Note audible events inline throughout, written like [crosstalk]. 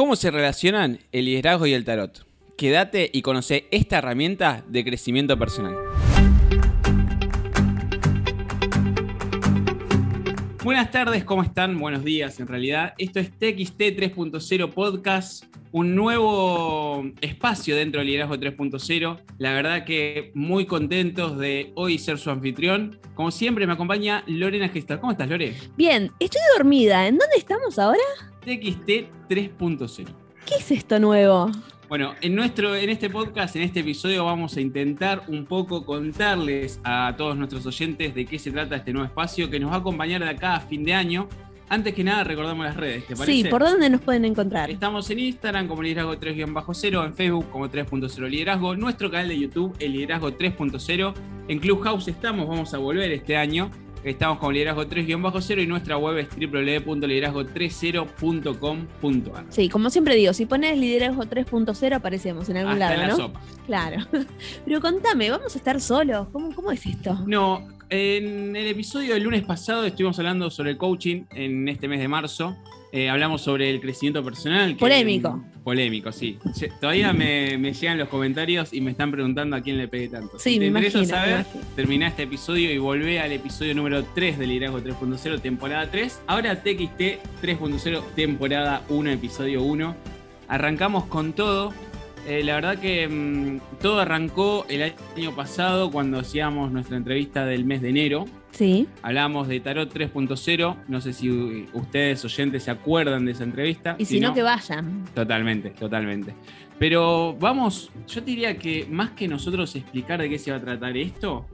¿Cómo se relacionan el liderazgo y el tarot? Quédate y conoce esta herramienta de crecimiento personal. Buenas tardes, ¿cómo están? Buenos días, en realidad. Esto es TXT 3.0 Podcast, un nuevo espacio dentro del Liderazgo 3.0. La verdad que muy contentos de hoy ser su anfitrión. Como siempre, me acompaña Lorena Gestal. ¿Cómo estás, Lore? Bien, estoy dormida. ¿En dónde estamos ahora? TXT 3.0. ¿Qué es esto nuevo? Bueno, en, nuestro, en este podcast, en este episodio, vamos a intentar un poco contarles a todos nuestros oyentes de qué se trata este nuevo espacio que nos va a acompañar de acá a fin de año. Antes que nada, recordamos las redes, ¿te parece? Sí, ¿por dónde nos pueden encontrar? Estamos en Instagram como Liderazgo 3-0, en Facebook como 3.0 Liderazgo, nuestro canal de YouTube, el Liderazgo 3.0. En Clubhouse estamos, vamos a volver este año. Estamos con Liderazgo 3-0 y nuestra web es www.liderazgo30.com.ar. Sí, como siempre digo, si pones Liderazgo 3.0 aparecemos en algún Hasta lado, en la ¿no? sopa. Claro. [laughs] Pero contame, ¿vamos a estar solos? ¿Cómo, cómo es esto? No, en el episodio del lunes pasado estuvimos hablando sobre el coaching en este mes de marzo. Eh, hablamos sobre el crecimiento personal. que- Polémico. polémico, sí. Todavía me, me llegan los comentarios y me están preguntando a quién le pegué tanto. Sí, me imagino, me saber, imagino. terminá este episodio y volvé al episodio número 3 del Liderazgo 3.0, temporada 3. Ahora TXT 3.0, temporada 1, episodio 1. Arrancamos con todo. Eh, la verdad que mm, todo arrancó el año pasado cuando hacíamos nuestra entrevista del mes de enero. Sí. Hablábamos de Tarot 3.0. No sé si ustedes oyentes se acuerdan de esa entrevista. Y si, no, que vayan. Totalmente, totalmente. Pero vamos, yo te diría que más que nosotros explicar de qué se va a tratar esto,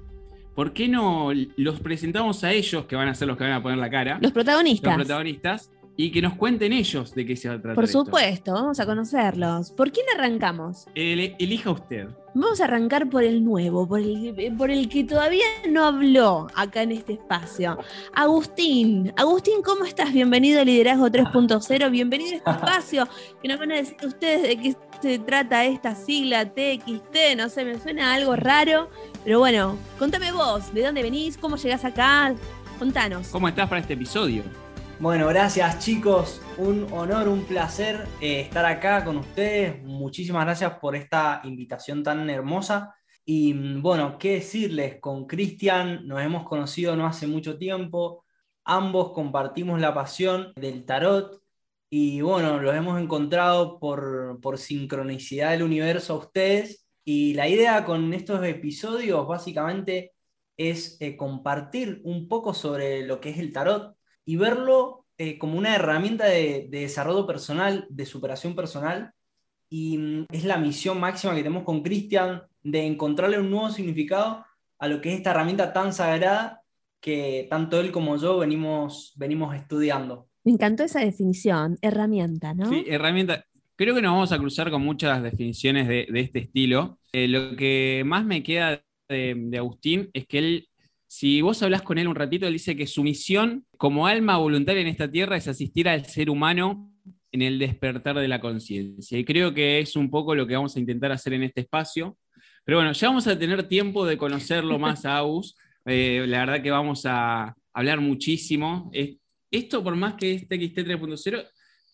¿por qué no los presentamos a ellos, que van a ser los que van a poner la cara, Los los protagonistas. Y que nos cuenten ellos de qué se va a tratar? Por esto? supuesto, vamos a conocerlos. ¿Por quién arrancamos? El- elija usted. Vamos a arrancar por el nuevo, por el, por el que todavía no habló acá en este espacio. Agustín, Agustín, ¿cómo estás? Bienvenido a Liderazgo 3.0, bienvenido a este [laughs] espacio que nos van a decir ustedes de qué se trata esta sigla TXT, no sé, me suena algo raro, pero bueno, contame vos, ¿de dónde venís? ¿Cómo llegás acá? Contanos. ¿Cómo estás para este episodio? Bueno, gracias chicos, un honor, un placer eh, estar acá con ustedes. Muchísimas gracias por esta invitación tan hermosa. Y mm, bueno, qué decirles, con Cristian nos hemos conocido no hace mucho tiempo, ambos compartimos la pasión del tarot y bueno, los hemos encontrado por, por sincronicidad del universo a ustedes. Y la idea con estos episodios básicamente es eh, compartir un poco sobre lo que es el tarot y verlo eh, como una herramienta de, de desarrollo personal, de superación personal. Y mm, es la misión máxima que tenemos con Cristian de encontrarle un nuevo significado a lo que es esta herramienta tan sagrada que tanto él como yo venimos, venimos estudiando. Me encantó esa definición, herramienta, ¿no? Sí, herramienta. Creo que nos vamos a cruzar con muchas definiciones de, de este estilo. Eh, lo que más me queda de, de Agustín es que él, si vos hablas con él un ratito, él dice que su misión como alma voluntaria en esta tierra es asistir al ser humano en el despertar de la conciencia. Y creo que es un poco lo que vamos a intentar hacer en este espacio. Pero bueno, ya vamos a tener tiempo de conocerlo [laughs] más a Agus. Eh, la verdad que vamos a hablar muchísimo. Es- esto, por más que es TXT 3.0,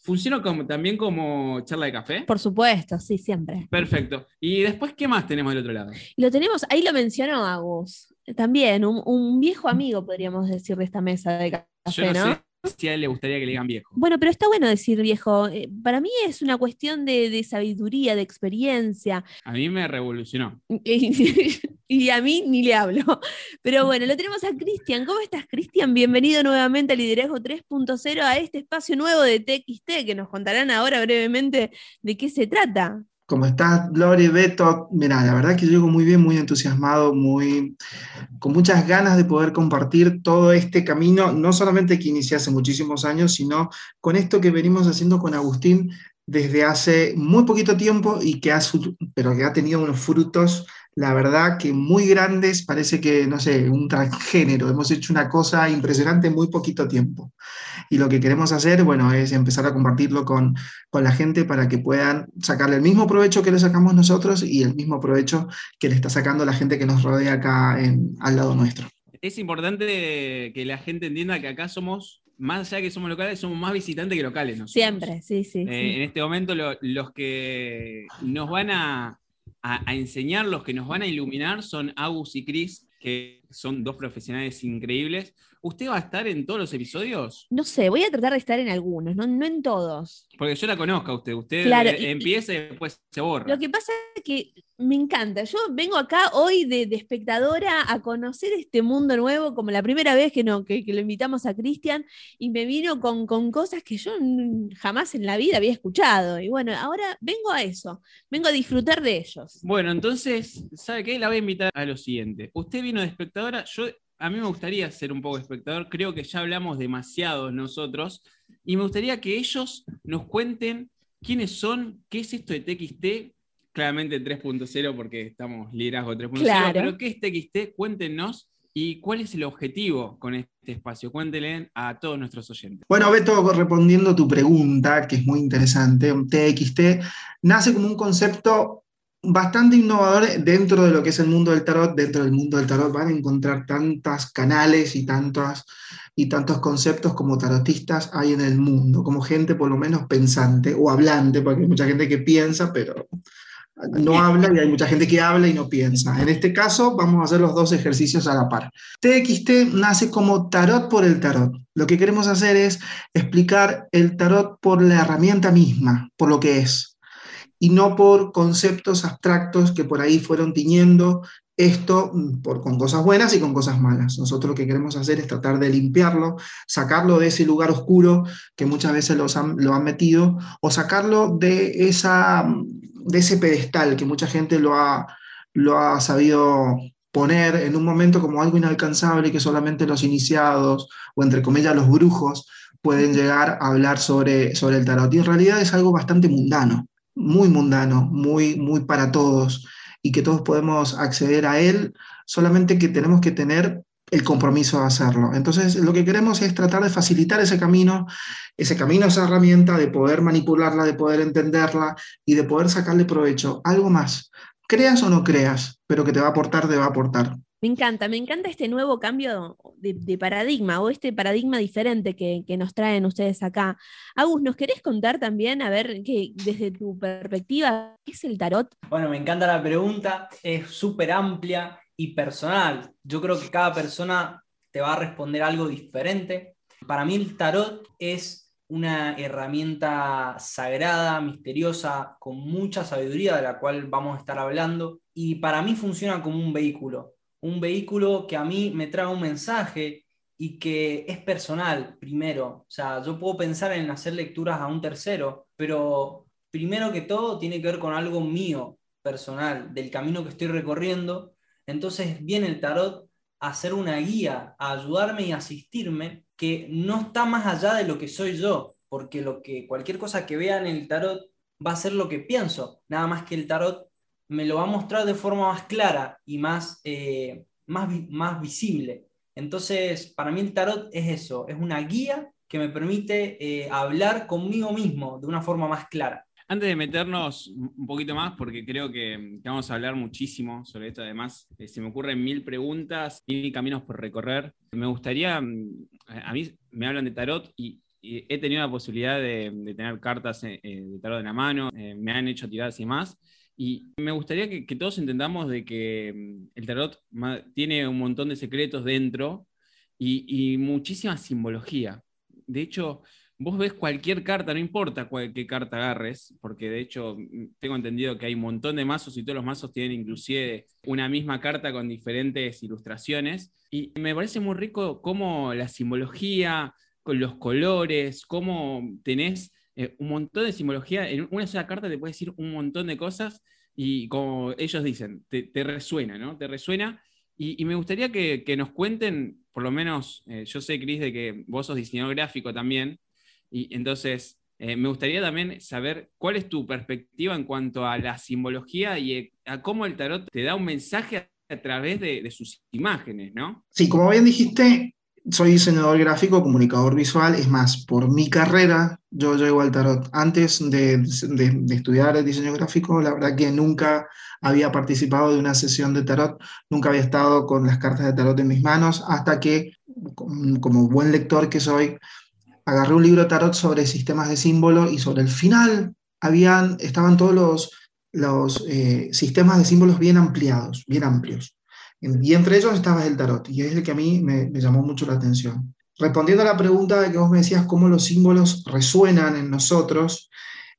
funciona como, también como charla de café. Por supuesto, sí, siempre. Perfecto. Y después, ¿qué más tenemos del otro lado? Lo tenemos, ahí lo mencionó Agus, también, un, un viejo amigo, podríamos decir, de esta mesa de Yo no, ¿no? sé si a él le gustaría que le digan viejo. Bueno, pero está bueno decir viejo. Eh, Para mí es una cuestión de, de sabiduría, de experiencia. A mí me revolucionó. y [laughs] a mí ni le hablo. Pero bueno, lo tenemos a Cristian. ¿Cómo estás, Cristian? Bienvenido nuevamente a Liderazgo 3.0, a este espacio nuevo de TXT, que nos contarán ahora brevemente de qué se trata. ¿Cómo estás, Lori, Beto? Mira, la verdad que yo llego muy bien, muy entusiasmado, muy, con muchas ganas de poder compartir todo este camino, no solamente que inicié hace muchísimos años, sino con esto que venimos haciendo con Agustín desde hace muy poquito tiempo y que ha, pero que ha tenido unos frutos, la verdad que muy grandes, parece que, no sé, un transgénero, hemos hecho una cosa impresionante en muy poquito tiempo. Y lo que queremos hacer, bueno, es empezar a compartirlo con, con la gente para que puedan sacarle el mismo provecho que le sacamos nosotros y el mismo provecho que le está sacando la gente que nos rodea acá en, al lado nuestro. Es importante que la gente entienda que acá somos más allá de que somos locales, somos más visitantes que locales. nosotros. Siempre, sí, sí. Eh, sí. En este momento lo- los que nos van a, a- enseñar, los que nos van a iluminar son Agus y Chris, que son dos profesionales increíbles. ¿Usted va a estar en todos los episodios? No sé, voy a tratar de estar en algunos, no, no en todos. Porque yo la conozco a usted. Usted Claro, eh, y- empieza y después se borra. Lo que pasa es que me encanta. Yo vengo acá hoy de, de espectadora a conocer este mundo nuevo, como la primera vez que, no, que, que lo invitamos a Cristian, y me vino con, con cosas que yo jamás en la vida había escuchado. Y bueno, ahora vengo a eso, vengo a disfrutar de ellos. Bueno, entonces, ¿sabe qué? La voy a invitar a lo siguiente. Usted vino de espectadora, yo a mí me gustaría ser un poco espectador, creo que ya hablamos demasiado nosotros, y me gustaría que ellos nos cuenten quiénes son, qué es esto de TXT, claramente 3.0 porque estamos liderazgo 3.0, Claro. pero qué es TXT, cuéntenos y cuál es el objetivo con este espacio, cuéntenle a todos nuestros oyentes. Bueno, Beto, respondiendo tu pregunta, que es muy interesante, un TXT nace como un concepto bastante innovador dentro de lo que es el mundo del tarot. Dentro del mundo del tarot van a encontrar tantas canales y, tantas, y tantos conceptos como tarotistas hay en el mundo, como gente por lo menos pensante o hablante, porque hay mucha gente que piensa, pero no habla y hay mucha gente que habla y no piensa. En este caso vamos a hacer los dos ejercicios a la par. TXT nace como tarot por el tarot. Lo que queremos hacer es explicar el tarot por la herramienta misma, por lo que es, y no por conceptos abstractos que por ahí fueron tiñendo esto mm, por, con cosas buenas y con cosas malas. Nosotros lo que queremos hacer es tratar de limpiarlo, sacarlo de ese lugar oscuro que muchas veces han- lo han metido, o sacarlo de, esa, de ese pedestal que mucha gente lo ha, lo ha sabido poner en un momento como algo inalcanzable que solamente los iniciados o entre comillas los brujos pueden llegar a hablar sobre, sobre el tarot. Y en realidad es algo bastante mundano, muy mundano, muy, muy para todos y que todos podemos acceder a él, solamente que tenemos que tener el compromiso de hacerlo. Entonces, lo que queremos es tratar de facilitar ese camino, ese camino, esa herramienta, de poder manipularla, de poder entenderla y de poder sacarle provecho. Algo más. Creas o no creas, pero que te va a aportar, te va a aportar. Me encanta, me encanta este nuevo cambio de, paradigma o este paradigma diferente que, que nos traen ustedes acá. Agus, ¿nos querés contar también, a ver, que desde tu perspectiva, qué es el tarot? Bueno, me encanta la pregunta, es súper amplia y personal. Yo creo que cada persona te va a responder algo diferente. Para mí el tarot es una herramienta sagrada, misteriosa, con mucha sabiduría de la cual vamos a estar hablando. Y para mí funciona como un vehículo. Un vehículo que a mí me trae un mensaje y que es personal, primero. O sea, yo puedo pensar en hacer lecturas a un tercero, pero primero que todo tiene que ver con algo mío, personal, del camino que estoy recorriendo. Entonces viene el tarot a ser una guía, a ayudarme y asistirme, que no está más allá de lo que soy yo, porque lo que, cualquier cosa que vea en el tarot va a ser lo que pienso, nada más que el tarot me lo va a mostrar de forma más clara y más, eh, más, más visible. Entonces, para mí el tarot es eso, es una guía que me permite eh, hablar conmigo mismo de una forma más clara. Antes de meternos un poquito más, porque creo que, que vamos a hablar muchísimo sobre esto, además, eh, se me ocurren mil preguntas, mil caminos por recorrer. Me gustaría, mm, a mí me hablan de tarot y, y he tenido la posibilidad de, de tener cartas eh, eh, de tarot en la mano, eh, me han hecho tiradas y más. Y me gustaría que, todos entendamos de que mm, el tarot tiene un montón de secretos dentro y, y muchísima simbología. De hecho, vos ves cualquier carta, no importa cuál, qué carta agarres, porque de hecho mm, tengo entendido que hay un montón de mazos y todos los mazos tienen inclusive una misma carta con diferentes ilustraciones. Y me parece muy rico cómo la simbología, con los colores, cómo tenés eh, un montón de simbología. En una sola carta te puede decir un montón de cosas y como ellos dicen, te, resuena, ¿no? Te resuena. Y, me gustaría que, que nos cuenten, por lo menos, eh, yo sé, Cris, de que vos sos diseñador gráfico también, y entonces eh, me gustaría también saber cuál es tu perspectiva en cuanto a la simbología y a cómo el tarot te da un mensaje a través de, de sus imágenes, ¿no? Sí, como bien dijiste, soy diseñador gráfico, comunicador visual, es más, por mi carrera yo llego al tarot. Antes de, de- estudiar el diseño gráfico, la verdad que nunca había participado de una sesión de tarot, nunca había estado con las cartas de tarot en mis manos, hasta que, como como buen lector que soy, agarré un libro de tarot sobre sistemas de símbolo y sobre el final habían, estaban todos los, los eh, sistemas de símbolos bien ampliados, bien amplios. Y entre ellos estaba el tarot, y es el que a mí me, llamó mucho la atención. Respondiendo a la pregunta de que vos me decías cómo los símbolos resuenan en nosotros,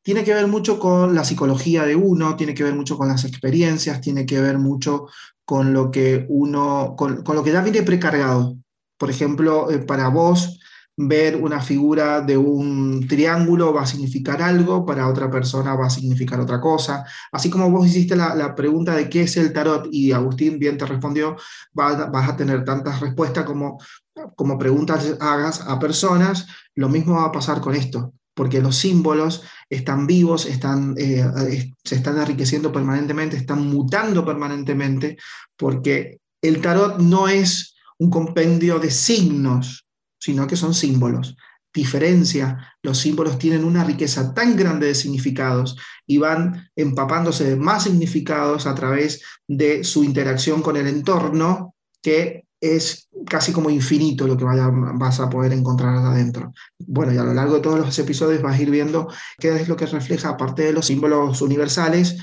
tiene que ver mucho con la psicología de uno, tiene que ver mucho con las experiencias, tiene que ver mucho con lo que uno, con, con lo que ya viene precargado. Por ejemplo, eh, para vos, ver una figura de un triángulo va a significar algo, para otra persona va a significar otra cosa. Así como vos hiciste la, pregunta de qué es el tarot y Agustín bien te respondió, vas, vas a tener tantas respuestas como, como preguntas hagas a personas, lo mismo va a pasar con esto porque los símbolos están vivos, están, eh, se están enriqueciendo permanentemente, están mutando permanentemente, porque el tarot no es un compendio de signos, sino que son símbolos. Diferencia, los símbolos tienen una riqueza tan grande de significados y van empapándose de más significados a través de su interacción con el entorno que es casi como infinito lo que vas a poder encontrar adentro. Bueno, y a lo largo de todos los episodios vas a ir viendo qué es lo que refleja, aparte de los símbolos universales,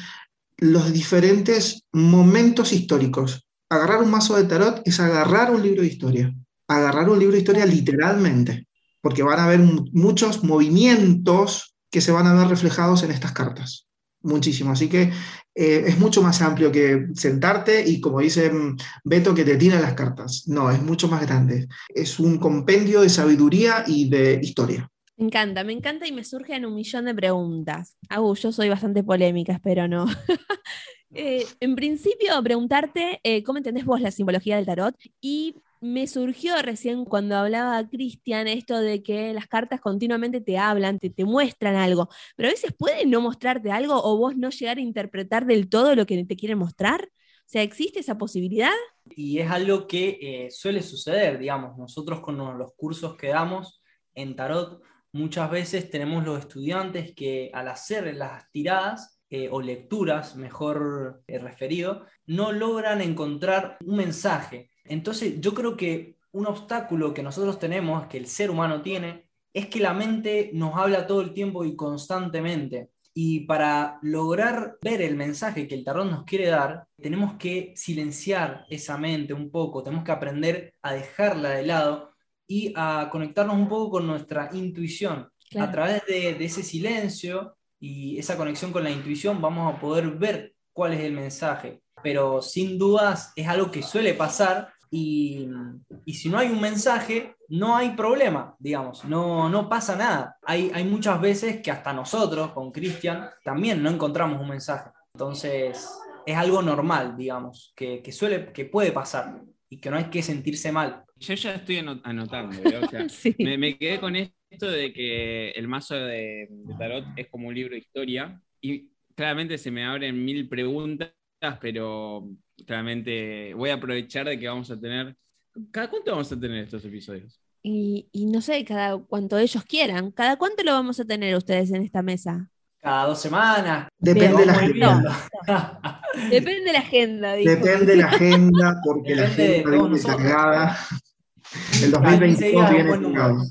los diferentes momentos históricos. Agarrar un mazo de tarot es agarrar un libro de historia agarrar un libro de historia literalmente, porque van a haber muchos movimientos que se van a ver reflejados en estas cartas. Muchísimo. Así que eh, es mucho más amplio que sentarte y, como dice mm, Beto, que te tiene las cartas. No, es mucho más grande. Es un compendio de sabiduría y de historia. Me encanta, me encanta y me surgen un millón de preguntas. Agu, yo soy bastante polémica, espero no. [laughs] Eh, en principio, preguntarte eh, cómo entendés vos la simbología del tarot y me surgió recién cuando hablaba Cristian esto de que las cartas continuamente te hablan, te, te, muestran algo, pero a veces pueden no mostrarte algo o vos no llegar a interpretar del todo lo que te quieren mostrar. O sea, ¿existe esa posibilidad? Y es algo que eh, suele suceder, digamos, nosotros con los cursos que damos en tarot, muchas veces tenemos los estudiantes que al hacer las tiradas eh, o lecturas, mejor eh, referido, no logran encontrar un mensaje entonces yo creo que un obstáculo que nosotros tenemos, que el ser humano tiene, es que la mente nos habla todo el tiempo y constantemente. Y para lograr ver el mensaje que el tarot nos quiere dar, tenemos que silenciar esa mente un poco, tenemos que aprender a dejarla de lado y a conectarnos un poco con nuestra intuición. A través de, de ese silencio y esa conexión con la intuición vamos a poder ver cuál es el mensaje. Pero sin dudas es algo que suele pasar y, si no hay un mensaje, no hay problema, digamos, no, no pasa nada. Hay, hay muchas veces que hasta nosotros, con Cristian, también no encontramos un mensaje. Entonces, es algo normal, digamos, que, que, suele, que puede pasar y que no hay que sentirse mal. Yo ya estoy anotando, [laughs] me, quedé con esto de que el mazo de, de tarot es como un libro de historia y claramente se me abren mil preguntas, pero claramente voy a aprovechar de que vamos a tener. ¿Cada cuánto vamos a tener estos episodios? Y, no sé, cada cuanto ellos quieran. ¿Cada cuánto lo vamos a tener ustedes en esta mesa? Cada dos semanas. Depende de la agenda. [laughs] Depende de la agenda. Depende de la agenda, porque la agenda viene cargada. El 2022 viene cargado.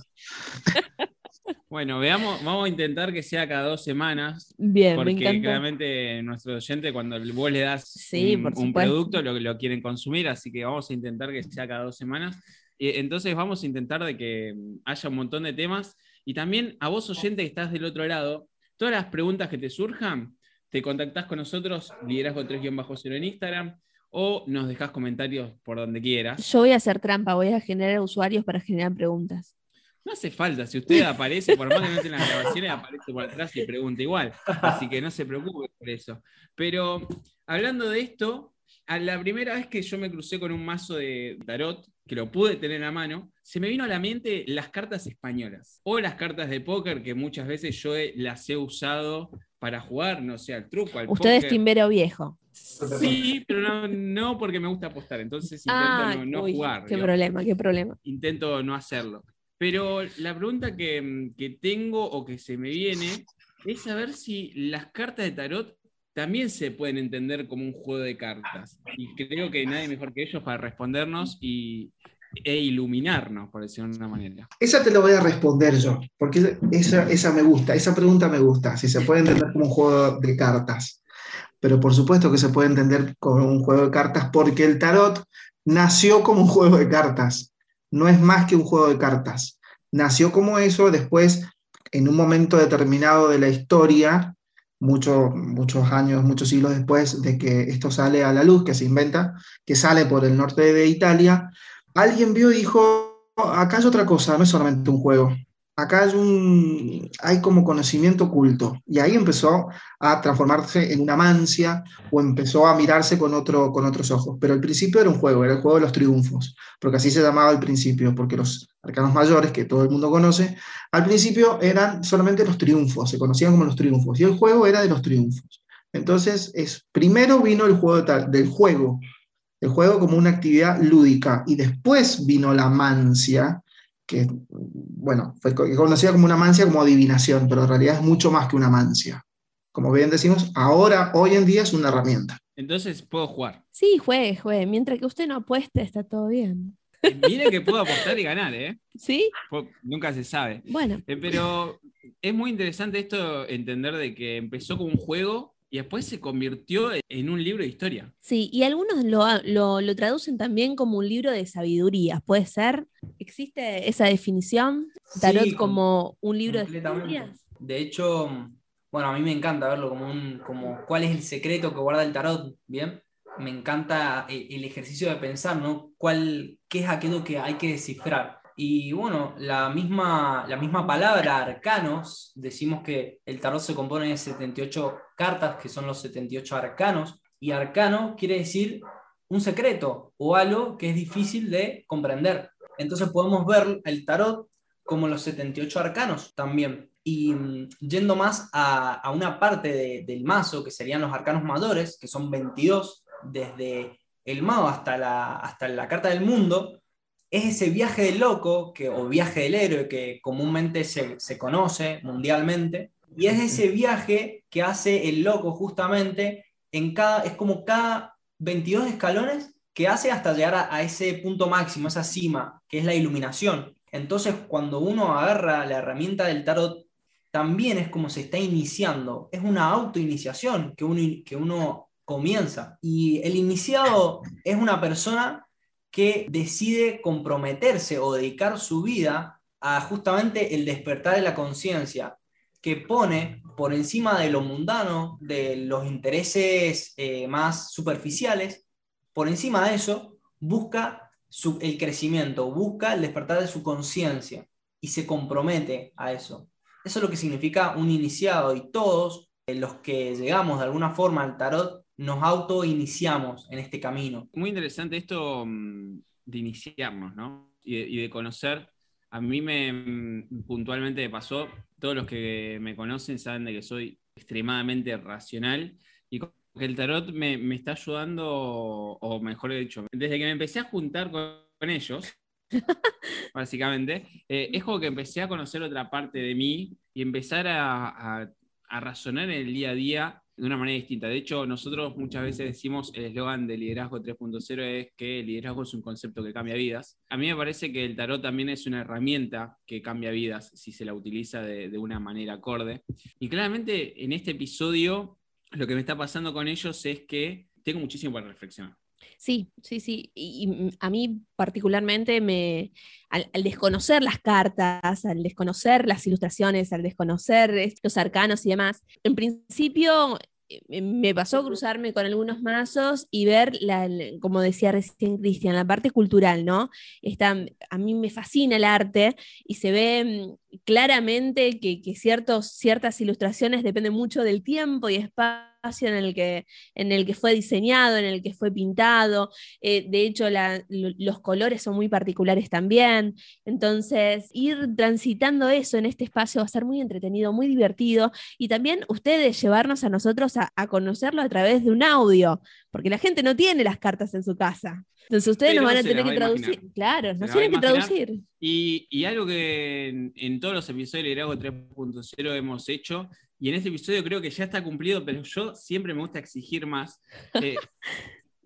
Bueno, veamos, vamos a intentar que sea cada dos semanas. Bien, porque me claramente nuestro oyente, cuando vos le das un, producto, lo, lo quieren consumir, así que vamos a intentar que sea cada dos semanas. entonces vamos a intentar de que haya un montón de temas. Y también a vos, oyente, que estás del otro lado, todas las preguntas que te surjan, te contactás con nosotros, liderazgo 3-0 en Instagram, o nos dejás comentarios por donde quieras. Yo voy a hacer trampa, voy a generar usuarios para generar preguntas. No hace falta, si usted aparece, por más que no en las grabaciones, aparece por atrás y pregunta igual. Así que no se preocupe por eso. Pero hablando de esto, a la primera vez que yo me crucé con un mazo de tarot, que lo pude tener a mano, se me vino a la mente las cartas españolas o las cartas de póker que muchas veces yo las he usado para jugar, no sé, al truco, al Usted es timbero viejo. Sí, pero no, porque me gusta apostar, entonces intento no, jugar. Qué problema, qué problema. Intento no hacerlo. Pero la pregunta que, tengo o que se me viene es saber si las cartas de tarot también se pueden entender como un juego de cartas. Y creo que nadie mejor que ellos para respondernos y, e iluminarnos, por decirlo de una manera. Esa te lo voy a responder yo, porque esa, esa me gusta, esa pregunta me gusta, si se puede entender como un juego de cartas. Pero por supuesto que se puede entender como un juego de cartas porque el tarot nació como un juego de cartas, no es más que un juego de cartas. Nació como eso, después, en un momento determinado de la historia, muchos muchos años, muchos siglos después de que esto sale a la luz, que se inventa, que sale por el norte de Italia, alguien vio y dijo, acá hay otra cosa, no es solamente un juego, acá hay, un, hay como conocimiento oculto. Y ahí empezó a transformarse en una mancia o empezó a mirarse con, otro, con otros ojos. Pero al principio era un juego, era el juego de los triunfos, porque así se llamaba al principio, porque los arcanos mayores, que todo el mundo conoce, al principio eran solamente los triunfos, se conocían como los triunfos, y el juego era de los triunfos. Entonces, es, primero vino el juego del juego, el juego como una actividad lúdica, y después vino la mancia, que, bueno, fue conocida como una mancia como adivinación, pero en realidad es mucho más que una mancia. Como bien decimos, ahora, hoy en día es una herramienta. Entonces, ¿puedo jugar? Sí, juegue, juegue. Mientras que usted no apueste, está todo bien. Eh, mire que puedo apostar y ganar, ¿eh? ¿Sí? Nunca se sabe. Bueno. Eh, pero es muy interesante esto, entender de que empezó como un juego y después se convirtió en un libro de historia. Sí, y algunos lo, lo, traducen también como un libro de sabiduría, ¿puede ser? ¿Existe esa definición? Tarot como un libro de historias. De hecho, bueno, a mí me encanta verlo como un, como cuál es el secreto que guarda el tarot, ¿bien? Me encanta el, el ejercicio de pensar, ¿no? ¿Cuál, ¿Qué es aquello que hay que descifrar? Y bueno, la misma, la misma palabra arcanos, decimos que el tarot se compone de 78 cartas, que son los 78 arcanos, y arcano quiere decir un secreto o algo que es difícil de comprender. Entonces podemos ver el tarot como los 78 arcanos también. Y mm, yendo más a, una parte del mazo, que serían los arcanos mayores, que son 22, desde el mago hasta la, hasta la carta del mundo, es ese viaje del loco que, o viaje del héroe que comúnmente se, conoce mundialmente, y es ese viaje que hace el loco justamente en cada, es como cada 22 escalones que hace hasta llegar a, ese punto máximo, esa cima, que es la iluminación. Entonces, cuando uno agarra la herramienta del tarot, también es como se está iniciando, es una autoiniciación que uno, que uno comienza. Y el iniciado es una persona que decide comprometerse o dedicar su vida a justamente el despertar de la conciencia, que pone por encima de lo mundano, de los intereses eh, más superficiales, por encima de eso, busca el crecimiento, busca el despertar de su conciencia y se compromete a eso. Eso es lo que significa un iniciado y todos los que llegamos de alguna forma al tarot nos auto-iniciamos en este camino. Muy interesante esto mm, de iniciarnos, ¿no? Y de, conocer. A mí me mm, puntualmente me pasó, todos los que me conocen saben de que soy extremadamente racional y que el tarot me, está ayudando, o mejor dicho, desde que me empecé a juntar con, ellos, [laughs] básicamente, eh, es como que empecé a conocer otra parte de mí y empezar a, a razonar en el día a día de una manera distinta. De hecho, nosotros muchas veces decimos el eslogan de liderazgo 3.0 es que el liderazgo es un concepto que cambia vidas. A mí me parece que el tarot también es una herramienta que cambia vidas si se la utiliza de, una manera acorde. Y claramente en este episodio lo que me está pasando con ellos es que tengo muchísimo para reflexionar. Sí, sí, sí. Y, a mí particularmente me, al, desconocer las cartas, al desconocer las ilustraciones, al desconocer los arcanos y demás, en principio me pasó cruzarme con algunos mazos y ver, la, como decía recién Cristian, la parte cultural, ¿no? Está, a mí me fascina el arte y se ve mm, claramente que, que ciertos, ciertas ilustraciones dependen mucho del tiempo y espacio en el que, en el que fue diseñado, en el que fue pintado. Eh, de hecho, los colores son muy particulares también. Entonces, ir transitando eso en este espacio va a ser muy entretenido, muy divertido. Y también ustedes llevarnos a nosotros a, conocerlo a través de un audio, porque la gente no tiene las cartas en su casa. Entonces ustedes nos van a tener que traducir. Claro, nos tienen que traducir. Y, algo que en, todos los episodios de Liderazgo 3.0 hemos hecho y en este episodio creo que ya está cumplido, pero yo siempre me gusta exigir más. [laughs] Eh,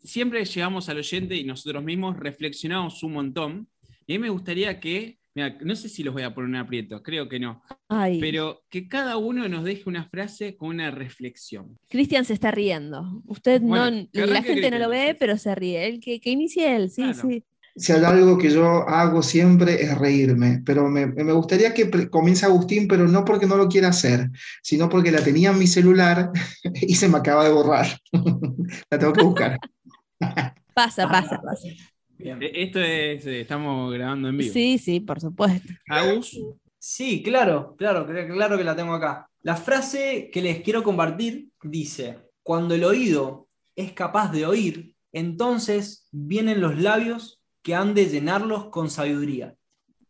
siempre llegamos al oyente y nosotros mismos reflexionamos un montón Y a mí me gustaría que, mira, no sé si los voy a poner en aprieto, creo que no, Ay, pero que cada uno nos deje una frase con una reflexión. Cristian se está riendo. Usted Bueno, no, la gente no Cristian, lo ve, pero se ríe. El que, que inicie él, sí, Claro. sí. Si hay algo que yo hago siempre es reírme, pero me, me gustaría que comience Agustín, pero no porque no lo quiera hacer, sino porque la tenía en mi celular [laughs] y se me acaba de borrar. [laughs] La tengo que buscar. [laughs] Pasa, pasa, pasa. Bien. E- Esto es, eh, estamos grabando en vivo. Sí, sí, por supuesto. Agus, Sí, claro, claro, claro que la tengo acá. La frase que les quiero compartir dice, cuando el oído es capaz de oír, entonces vienen los labios que han de llenarlos con sabiduría.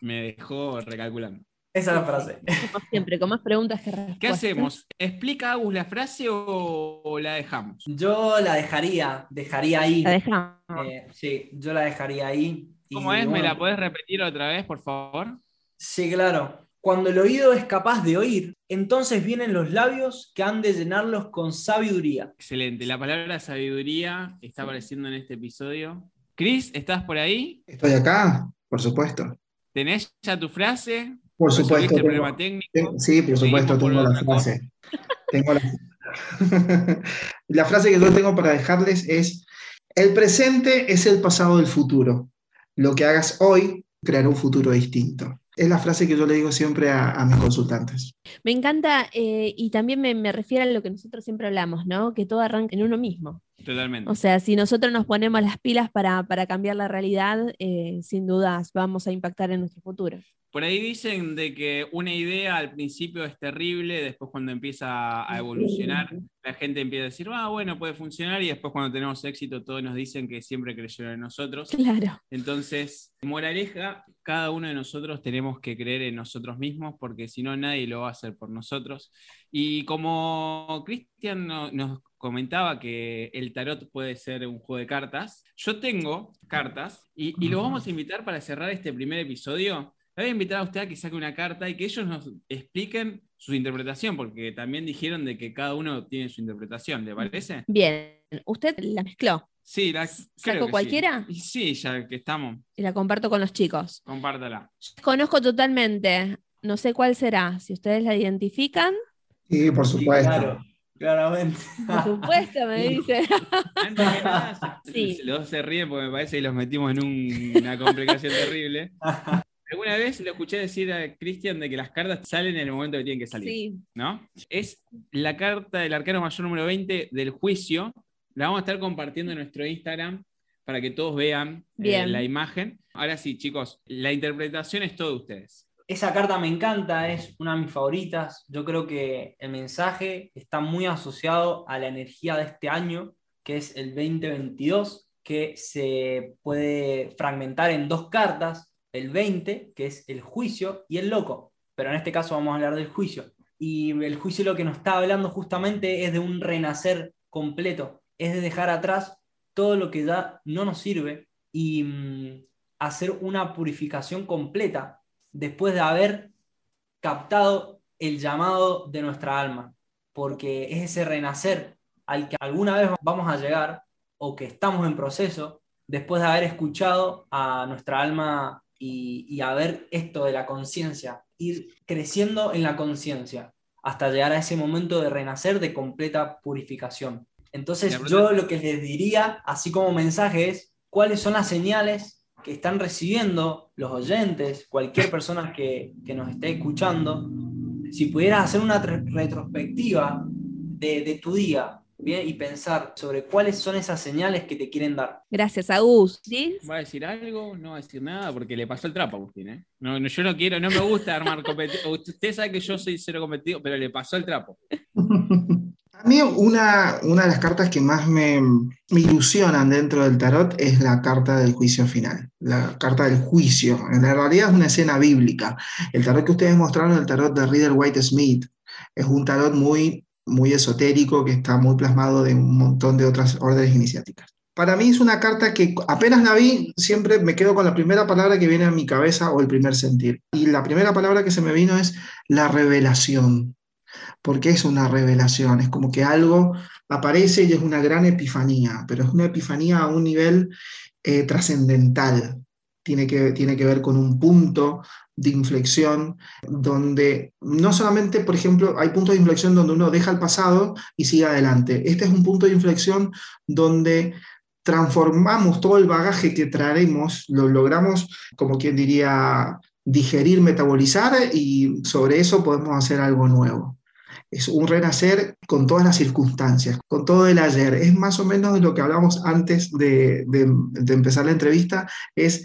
me dejó recalculando. Esa es la frase. Como siempre, con más preguntas que respuestas. ¿Qué hacemos? ¿Explica Agus la frase o, o la dejamos? Yo la dejaría, dejaría ahí. La dejamos. Eh, sí, yo la dejaría ahí. Y, ¿Cómo es? ¿Me la podés repetir otra vez, por favor? Sí, claro. Cuando el oído es capaz de oír, entonces vienen los labios que han de llenarlos con sabiduría. Excelente. La palabra sabiduría está apareciendo en este episodio. Cris, ¿estás por ahí? Estoy acá, por supuesto. ¿Tenés ya tu frase? Por ¿Resolviste supuesto. tengo- problema técnico? Ten- Sí, por supuesto, por tengo la frase. Tengo la... [laughs] la frase que yo tengo para dejarles es, el presente es el pasado del futuro. Lo que hagas hoy creará un futuro distinto. Es la frase que yo le digo siempre a, a mis consultantes. Me encanta eh, y también me, me refiero a lo que nosotros siempre hablamos, ¿no? Que todo arranca en uno mismo. Totalmente. O sea, si nosotros nos ponemos las pilas para, para cambiar la realidad, eh, sin dudas vamos a impactar en nuestro futuro. Por ahí dicen de que una idea al principio es terrible, después cuando empieza a evolucionar, la gente empieza a decir, ah, bueno, puede funcionar, y después cuando tenemos éxito, todos nos dicen que siempre creyeron en nosotros. Claro. Entonces, moraleja, cada uno de nosotros tenemos que creer en nosotros mismos, porque si no, nadie lo va a hacer por nosotros. Y como Cristian no- nos comentaba que el tarot puede ser un juego de cartas, yo tengo cartas y, y lo vamos a invitar para cerrar este primer episodio. Le voy a invitar a usted a que saque una carta y que ellos nos expliquen su interpretación, porque también dijeron de que cada uno tiene su interpretación, ¿le parece? Bien, usted la mezcló Sí, la, ¿Saco sí. cualquiera? Sí, ya que estamos, y la comparto con los chicos. compártala. Conozco totalmente, no sé cuál será. Si ustedes la identifican, Sí, por Sí, supuesto. claro, claramente. por supuesto, me dice. Antes que nada, [laughs] Sí. los dos se ríen porque me parece que los metimos en un- una complicación terrible. [laughs] Alguna vez lo escuché decir a Cristian de que las cartas salen en el momento que tienen que salir, Sí, ¿no? Es la carta del arcano mayor número 20 del juicio. La vamos a estar compartiendo en nuestro Instagram para que todos vean eh, la imagen. Ahora sí, chicos, la interpretación es todo de ustedes. Esa carta me encanta, es una de mis favoritas. Yo creo que el mensaje está muy asociado a la energía de este año, que es el 2022, que se puede fragmentar en dos cartas, el 20, que es el juicio, y el loco. Pero en este caso vamos a hablar del juicio. Y el juicio lo que nos está hablando justamente es de un renacer completo, es de dejar atrás todo lo que ya no nos sirve y mm, hacer una purificación completa después de haber captado el llamado de nuestra alma, porque es ese renacer al que alguna vez vamos a llegar o que estamos en proceso después de haber escuchado a nuestra alma y, y haber esto de la conciencia, ir creciendo en la conciencia hasta llegar a ese momento de renacer de completa purificación. Entonces yo lo que les diría, así como mensaje, es cuáles son las señales que están recibiendo los oyentes, cualquier persona que, que nos esté escuchando, si pudieras hacer una retrospectiva de, de tu día ¿bien? y pensar sobre cuáles son esas señales que te quieren dar. gracias, Agus. ¿Sí? ¿Va a decir algo? No va a decir nada porque le pasó el trapo a Agustín. ¿eh? No, no, yo no quiero, no me gusta armar competición. [laughs] Usted sabe que yo soy cero competitivo, pero le pasó el trapo. [laughs] A mí una, una de las cartas que más me, ilusionan dentro del tarot es la carta del juicio final, la carta del juicio. En realidad es una escena bíblica. El tarot que ustedes mostraron, el tarot de Rider White Smith, es un tarot muy, muy esotérico que está muy plasmado de un montón de otras órdenes iniciáticas. Para mí es una carta que apenas la vi, siempre me quedo con la primera palabra que viene a mi cabeza o el primer sentir. Y la primera palabra que se me vino es la revelación porque es una revelación, es como que algo aparece y es una gran epifanía, pero es una epifanía a un nivel eh, trascendental. tiene que, tiene que ver con un punto de inflexión donde no solamente, por ejemplo, hay puntos de inflexión donde uno deja el pasado y sigue adelante. Este es un punto de inflexión donde transformamos todo el bagaje que traeremos, lo logramos, como quien diría, digerir, metabolizar y sobre eso podemos hacer algo nuevo. Es un renacer con todas las circunstancias, con todo el ayer. Es más o menos de lo que hablamos antes de, de empezar la entrevista, es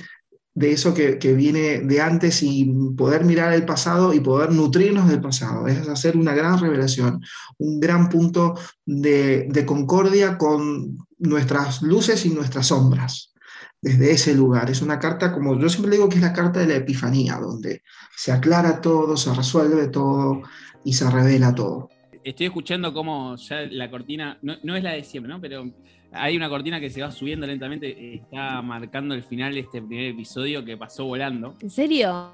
de eso que, viene de antes y poder mirar el pasado y poder nutrirnos del pasado. Es hacer una gran revelación, un gran punto de, de concordia con nuestras luces y nuestras sombras desde ese lugar. Es una carta, como yo siempre digo, que es la carta de la Epifanía, donde se aclara todo, se resuelve todo y se revela todo. Estoy escuchando cómo ya la cortina, no, no es la de siempre, ¿no? Pero hay una cortina que se va subiendo lentamente, está marcando el final de este primer episodio que pasó volando. ¿En serio?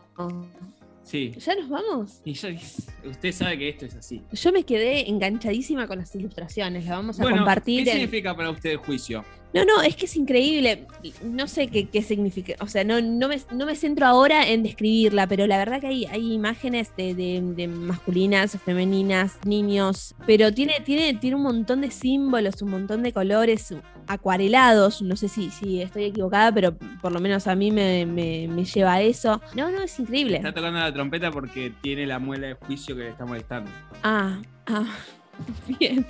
Sí. ¿Ya nos vamos? Y usted sabe que esto es así. Yo me quedé enganchadísima con las ilustraciones, las vamos a compartir. ¿Qué significa para usted el juicio? No, no, es que es increíble. No sé qué, qué significa. O sea, no, no, me, no, me, centro ahora en describirla, pero la verdad que hay, hay imágenes de, de, masculinas, femeninas, niños. Pero tiene, tiene, tiene un montón de símbolos, un montón de colores acuarelados. No sé si, si estoy equivocada, pero por lo menos a mí me, me, me lleva a eso. No, no, es increíble. Está tocando la trompeta porque tiene la muela de juicio que le está molestando. Ah, ah. [laughs] Bien.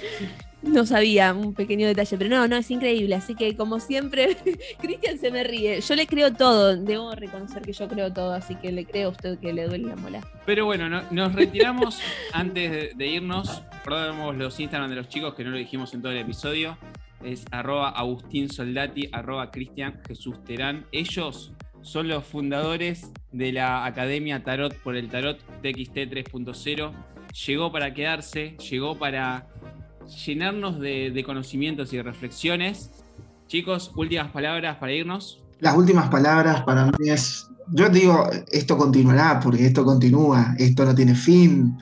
No sabía, un pequeño detalle, pero no, no, es increíble. Así que, como siempre, [laughs] Cristian se me ríe. Yo le creo todo, debo reconocer que yo creo todo, así que le creo a usted que le duele la mola. Pero bueno, nos retiramos [laughs] antes de, irnos. Recordamos los Instagram de los chicos que no lo dijimos en todo el episodio. Es arroba Agustín Soldati, arroba Cristian Jesús Terán. Ellos son los fundadores de la Academia Tarot por el Tarot TXT 3.0. Llegó para quedarse, llegó para llenarnos de, conocimientos y de reflexiones. Chicos, últimas palabras para irnos. Las últimas palabras para mí es, yo digo, esto continuará porque esto continúa, esto no tiene fin,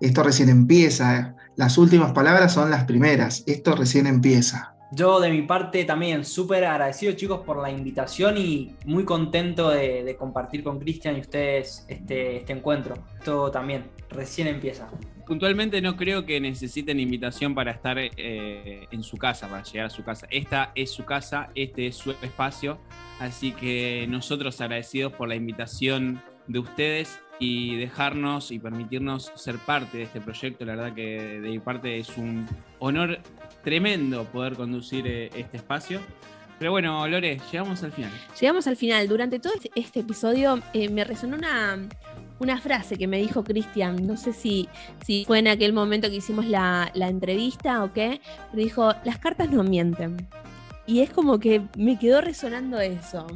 esto recién empieza. Las últimas palabras son las primeras, esto recién empieza. Yo de mi parte también súper agradecido chicos por la invitación y muy contento de, compartir con Cristian y ustedes este, este encuentro. Esto también recién empieza puntualmente no creo que necesiten invitación para estar eh, en su casa, para llegar a su casa. Esta es su casa, este es su espacio, así que nosotros agradecidos por la invitación de ustedes y dejarnos y permitirnos ser parte de este proyecto. La verdad que de mi parte es un honor tremendo poder conducir eh, este espacio. Pero bueno, Lore, llegamos al final. Llegamos al final. Durante todo este episodio eh, me resonó una, una frase que me dijo Cristian, no sé si, si fue en aquel momento que hicimos la, entrevista o qué, pero dijo, las cartas no mienten. Y es como que me quedó resonando eso.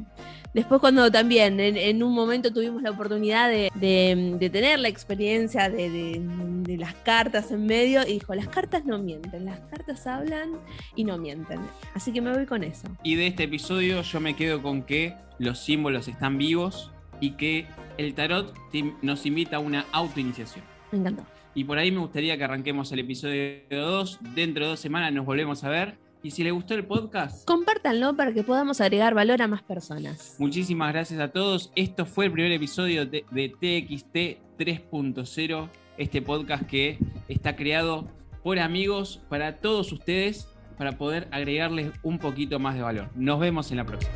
Después cuando también en, un momento tuvimos la oportunidad de, tener la experiencia de, las cartas en medio, y dijo, las cartas no mienten, las cartas hablan y no mienten. Así que me voy con eso. Y de este episodio yo me quedo con que los símbolos están vivos y que el tarot nos invita a una autoiniciación. Me encantó. Y por ahí me gustaría que arranquemos el episodio 2. Dentro de dos semanas nos volvemos a ver. Y si les gustó el podcast, compártanlo para que podamos agregar valor a más personas. Muchísimas gracias a todos. Esto fue el primer episodio de, de TXT 3.0, este podcast que está creado por amigos para todos ustedes para poder agregarles un poquito más de valor. Nos vemos en la próxima.